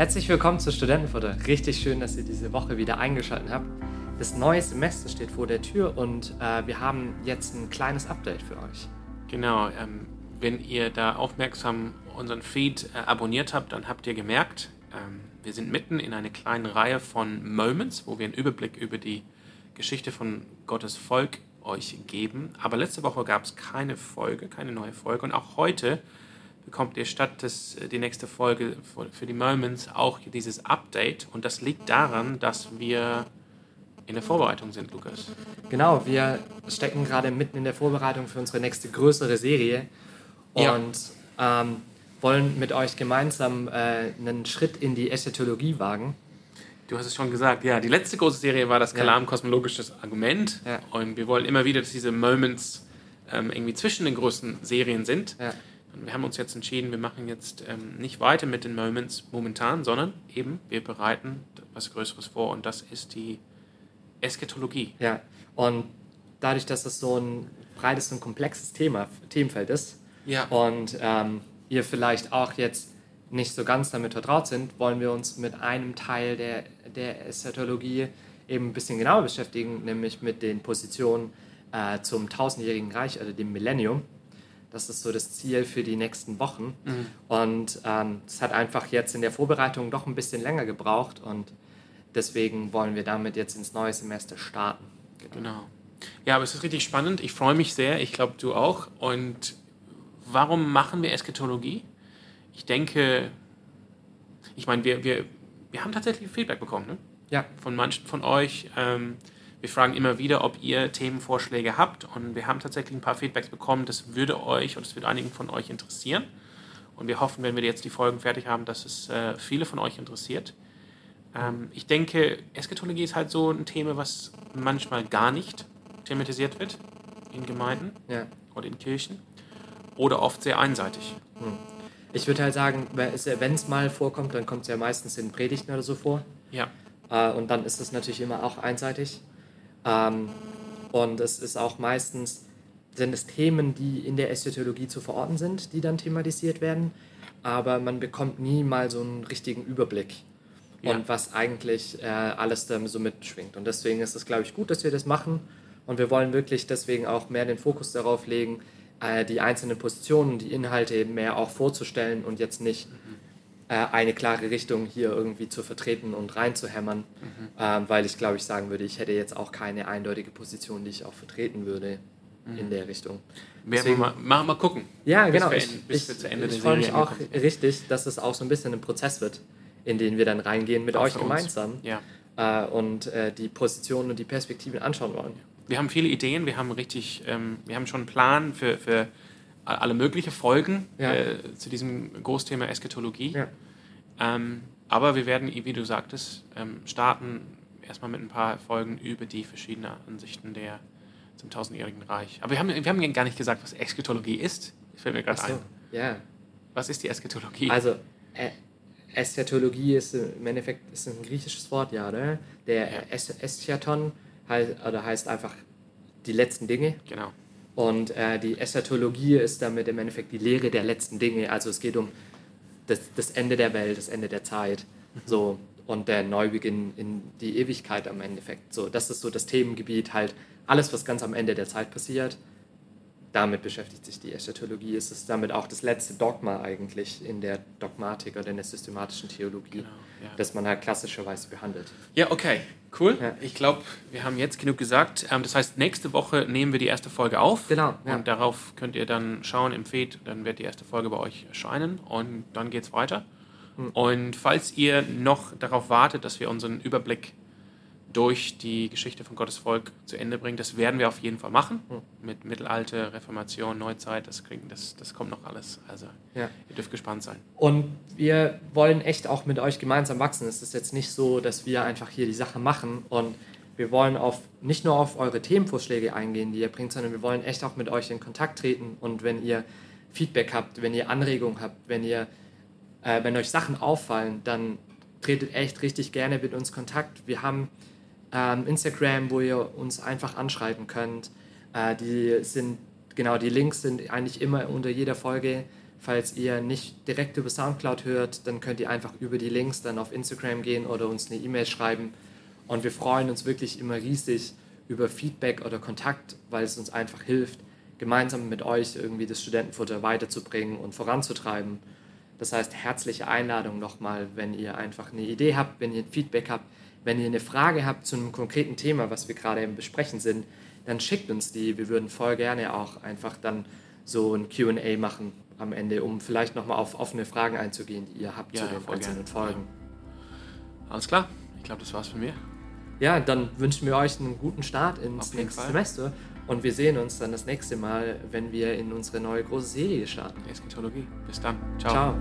Herzlich willkommen zu Studentenfutter. Richtig schön, dass ihr diese Woche wieder eingeschaltet habt. Das neue Semester steht vor der Tür und äh, wir haben jetzt ein kleines Update für euch. Genau, ähm, wenn ihr da aufmerksam unseren Feed äh, abonniert habt, dann habt ihr gemerkt, ähm, wir sind mitten in einer kleinen Reihe von Moments, wo wir einen Überblick über die Geschichte von Gottes Volk euch geben. Aber letzte Woche gab es keine Folge, keine neue Folge. Und auch heute bekommt ihr statt des, äh, die nächste Folge für die Moments auch dieses Update. Und das liegt daran, dass wir in der Vorbereitung sind, Lukas. Genau, wir stecken gerade mitten in der Vorbereitung für unsere nächste größere Serie und ja. ähm, wollen mit euch gemeinsam äh, einen Schritt in die Eschatologie wagen. Du hast es schon gesagt, ja, die letzte große Serie war das Kalam kosmologisches Argument ja. und wir wollen immer wieder, dass diese Moments ähm, irgendwie zwischen den großen Serien sind. Ja. Und wir haben uns jetzt entschieden, wir machen jetzt ähm, nicht weiter mit den Moments momentan, sondern eben wir bereiten was Größeres vor und das ist die Eschatologie. Ja, und dadurch, dass das so ein breites und komplexes Thema, Themenfeld ist ja. und ähm, ihr vielleicht auch jetzt nicht so ganz damit vertraut sind, wollen wir uns mit einem Teil der, der Eschatologie eben ein bisschen genauer beschäftigen, nämlich mit den Positionen äh, zum tausendjährigen Reich, also dem Millennium. Das ist so das Ziel für die nächsten Wochen. Mhm. Und es ähm, hat einfach jetzt in der Vorbereitung doch ein bisschen länger gebraucht und deswegen wollen wir damit jetzt ins neue Semester starten. Genau. genau. Ja, aber es ist richtig spannend. Ich freue mich sehr. Ich glaube, du auch. Und warum machen wir Eskatologie? Ich denke, ich meine, wir, wir, wir haben tatsächlich Feedback bekommen, ne? Ja. Von manchen von euch. Ähm, wir fragen immer wieder, ob ihr Themenvorschläge habt. Und wir haben tatsächlich ein paar Feedbacks bekommen. Das würde euch und das würde einigen von euch interessieren. Und wir hoffen, wenn wir jetzt die Folgen fertig haben, dass es äh, viele von euch interessiert. Ähm, ich denke, Eskatologie ist halt so ein Thema, was manchmal gar nicht thematisiert wird in Gemeinden ja. oder in Kirchen oder oft sehr einseitig. Hm. Ich würde halt sagen, wenn es mal vorkommt, dann kommt es ja meistens in Predigten oder so vor. Ja. Äh, und dann ist es natürlich immer auch einseitig. Ähm, und es ist auch meistens, sind es Themen, die in der Eschatologie zu verorten sind, die dann thematisiert werden. Aber man bekommt nie mal so einen richtigen Überblick ja. und was eigentlich äh, alles da so mitschwingt. Und deswegen ist es, glaube ich, gut, dass wir das machen. Und wir wollen wirklich deswegen auch mehr den Fokus darauf legen, äh, die einzelnen Positionen, die Inhalte eben mehr auch vorzustellen und jetzt nicht mhm. Äh, eine klare Richtung hier irgendwie zu vertreten und reinzuhämmern, mhm. Ähm, weil ich, glaube ich, sagen würde, ich hätte jetzt auch keine eindeutige Position, die ich auch vertreten würde mhm. in der Richtung. Deswegen, mal, mal, mal gucken. Ja, genau. ich, ich, ich freue mich auch richtig, dass es auch so ein bisschen ein Prozess wird in denen wir dann reingehen mit auch euch gemeinsam ja. äh, und äh, die Positionen und die Perspektiven anschauen wollen. Wir haben viele Ideen, wir haben richtig, ähm, wir haben schon einen Plan für, für alle möglichen Folgen ja. äh, zu diesem Großthema Eschatologie. Ja. Ähm, aber wir werden, wie du sagtest, ähm, starten erstmal mit ein paar Folgen über die verschiedenen Ansichten der zum tausendjährigen Reich. Aber wir haben, wir haben gar nicht gesagt, was Eschatologie ist. Das fällt mir gerade so. ein. Ja. Was ist die Eschatologie? Also, äh, Eschatologie ist im Endeffekt ist ein griechisches Wort, ja, oder? Der ja. Eschaton heißt, oder heißt einfach die letzten Dinge. Genau. Und äh, die Eschatologie ist damit im Endeffekt die Lehre der letzten Dinge. Also es geht um das, das Ende der Welt, das Ende der Zeit. Mhm. So, und der Neubeginn in die Ewigkeit am Endeffekt. So, das ist so das Themengebiet, halt alles, was ganz am Ende der Zeit passiert damit beschäftigt sich die Eschatologie. Es ist damit auch das letzte Dogma eigentlich in der Dogmatik oder in der systematischen Theologie, genau, ja. das man halt klassischerweise behandelt. Ja, okay, cool. Ja. Ich glaube, wir haben jetzt genug gesagt. Ähm, das heißt, nächste Woche nehmen wir die erste Folge auf. Genau. Ja. Und darauf könnt ihr dann schauen im Feed, dann wird die erste Folge bei euch erscheinen und dann geht es weiter. Hm. Und falls ihr noch darauf wartet, dass wir unseren Überblick durch die Geschichte von Gottes Volk zu Ende bringen. Das werden wir auf jeden Fall machen. Hm. Mit Mittelalter, Reformation, Neuzeit, das, klingt, das, das kommt noch alles. Also ja. ihr dürft gespannt sein. Und wir wollen echt auch mit euch gemeinsam wachsen. Es ist jetzt nicht so, dass wir einfach hier die Sache machen und wir wollen auf, nicht nur auf eure Themenvorschläge eingehen, die ihr bringt, sondern wir wollen echt auch mit euch in Kontakt treten. Und wenn ihr Feedback habt, wenn ihr Anregungen habt, wenn ihr äh, wenn euch Sachen auffallen, dann tretet echt richtig gerne mit uns Kontakt. Wir haben Instagram, wo ihr uns einfach anschreiben könnt. Äh, die sind, genau, die Links sind eigentlich immer unter jeder Folge Falls ihr nicht direkt über Soundcloud hört, dann könnt ihr einfach über die Links dann auf Instagram gehen oder uns eine E-Mail schreiben. Und wir freuen uns wirklich immer riesig über Feedback oder Kontakt, weil es uns einfach hilft, gemeinsam mit euch irgendwie das Studentenfutter weiterzubringen und voranzutreiben. Das heißt, herzliche Einladung nochmal, wenn ihr einfach eine Idee habt, wenn ihr ein Feedback habt, wenn ihr eine Frage habt zu einem konkreten Thema, was wir gerade im Besprechen sind, dann schickt uns die. Wir würden voll gerne auch einfach dann so ein QA machen am Ende, um vielleicht nochmal auf offene Fragen einzugehen, die ihr habt Ja, zu den einzelnen gerne. Folgen. Alles klar. Ich glaube, das war's von mir. Ja, dann wünschen wir euch einen guten Start ins nächste Fall. Semester und wir sehen uns dann das nächste Mal, wenn wir in unsere neue große Serie starten. Eskatologie. Bis dann. Ciao.